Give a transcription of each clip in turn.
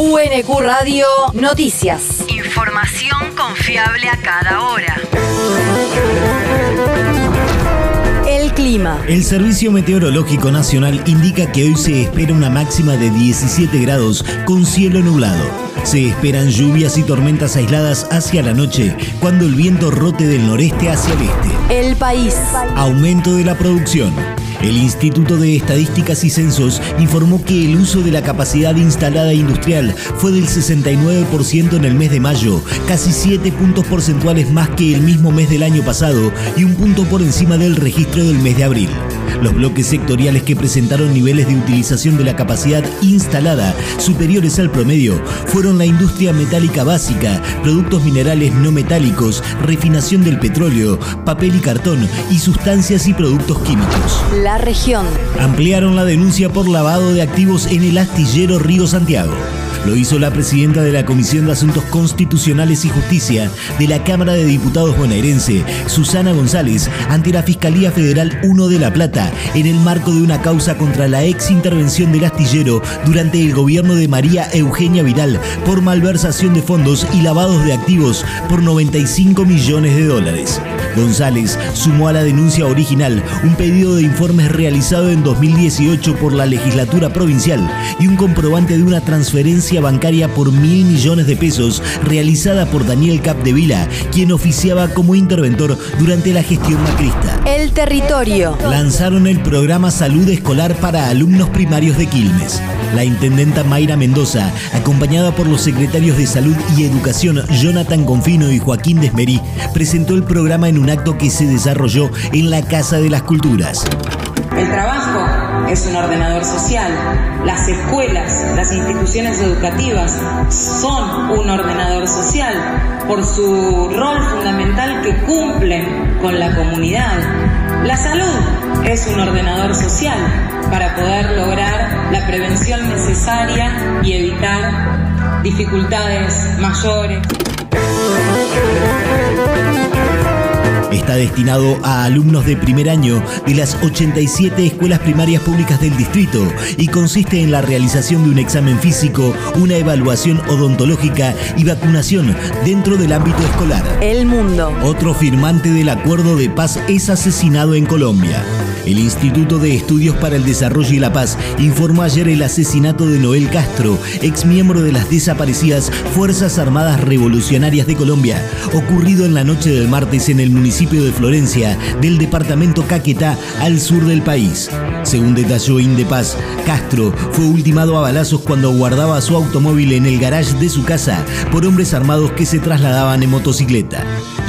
UNQ Radio Noticias. Información confiable a cada hora. El clima. El Servicio Meteorológico Nacional indica que hoy se espera una máxima de 17 grados con cielo nublado. Se esperan lluvias y tormentas aisladas hacia la noche, cuando el viento rote del noreste hacia el este. El país. Aumento de la producción. El Instituto de Estadísticas y Censos informó que el uso de la capacidad instalada industrial fue del 69% en el mes de mayo, casi 7 puntos porcentuales más que el mismo mes del año pasado y un punto por encima del registro del mes de abril. Los bloques sectoriales que presentaron niveles de utilización de la capacidad instalada superiores al promedio fueron la industria metálica básica, productos minerales no metálicos, refinación del petróleo, papel y cartón y sustancias y productos químicos. La región. Ampliaron la denuncia por lavado de activos en el astillero Río Santiago. Lo hizo la presidenta de la Comisión de Asuntos Constitucionales y Justicia de la Cámara de Diputados bonaerense, Susana González, ante la Fiscalía Federal 1 de La Plata, en el marco de una causa contra la ex intervención del astillero durante el gobierno de María Eugenia Vidal por malversación de fondos y lavados de activos por 95 millones de dólares. González sumó a la denuncia original un pedido de informes realizado en 2018 por la legislatura provincial y un comprobante de una transferencia bancaria por mil millones de pesos realizada por Daniel Capdevila, quien oficiaba como interventor durante la gestión macrista. El territorio. Lanzaron el programa Salud Escolar para alumnos primarios de Quilmes. La intendenta Mayra Mendoza, acompañada por los secretarios de Salud y Educación Jonathan Confino y Joaquín Desmerí, presentó el programa en un acto que se desarrolló en la Casa de las Culturas. El trabajo es un ordenador social. Las escuelas, las instituciones educativas son un ordenador social por su rol fundamental que cumplen con la comunidad. La salud es un ordenador social para poder lograr la prevención necesaria y evitar dificultades mayores. Destinado a alumnos de primer año de las 87 escuelas primarias públicas del distrito y consiste en la realización de un examen físico, una evaluación odontológica y vacunación dentro del ámbito escolar. El mundo. Otro firmante del acuerdo de paz es asesinado en Colombia. El Instituto de Estudios para el Desarrollo y la Paz informó ayer el asesinato de Noel Castro, ex miembro de las desaparecidas Fuerzas Armadas Revolucionarias de Colombia, ocurrido en la noche del martes en el municipio de Florencia, del departamento Caquetá, al sur del país. Según detalló Indepaz, Castro fue ultimado a balazos cuando guardaba su automóvil en el garage de su casa por hombres armados que se trasladaban en motocicleta.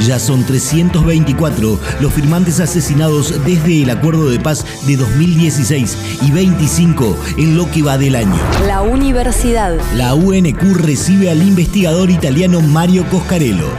Ya son 324 los firmantes asesinados desde el acuerdo de paz de 2016 y 25 en lo que va del año. La universidad. La UNQ recibe al investigador italiano Mario Coscarello.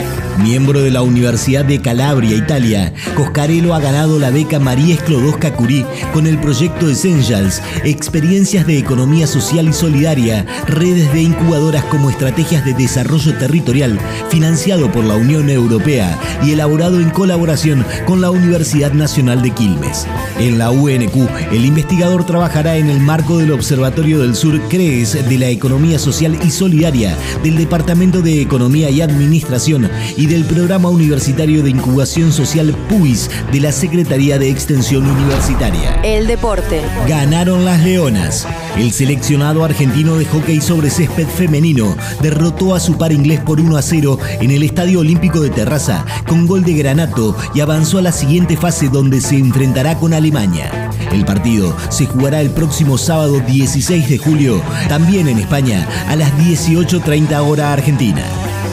Miembro de la Universidad de Calabria, Italia, Coscarello ha ganado la beca María Sklodowska Curie con el proyecto Essentials, experiencias de economía social y solidaria, redes de incubadoras como estrategias de desarrollo territorial, financiado por la Unión Europea y elaborado en colaboración con la Universidad Nacional de Quilmes. En la UNQ, el investigador trabajará en el marco del Observatorio del Sur CREES de la Economía Social y Solidaria, del Departamento de Economía y Administración y del Programa Universitario de Incubación Social PUIS de la Secretaría de Extensión Universitaria. El deporte. Ganaron las Leonas. El seleccionado argentino de hockey sobre césped femenino derrotó a su par inglés por 1 a 0 en el Estadio Olímpico de Terraza con gol de Granato y avanzó a la siguiente fase donde se enfrentará con Alemania. El partido se jugará el próximo sábado 16 de julio, también en España, a las 18.30 hora argentina.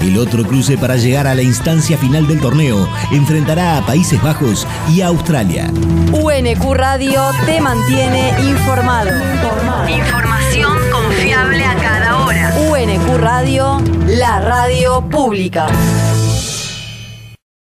El otro cruce para llegar a la instancia final del torneo enfrentará a Países Bajos y a Australia. UNQ Radio te mantiene informado. Información confiable a cada hora. UNQ Radio, la radio pública.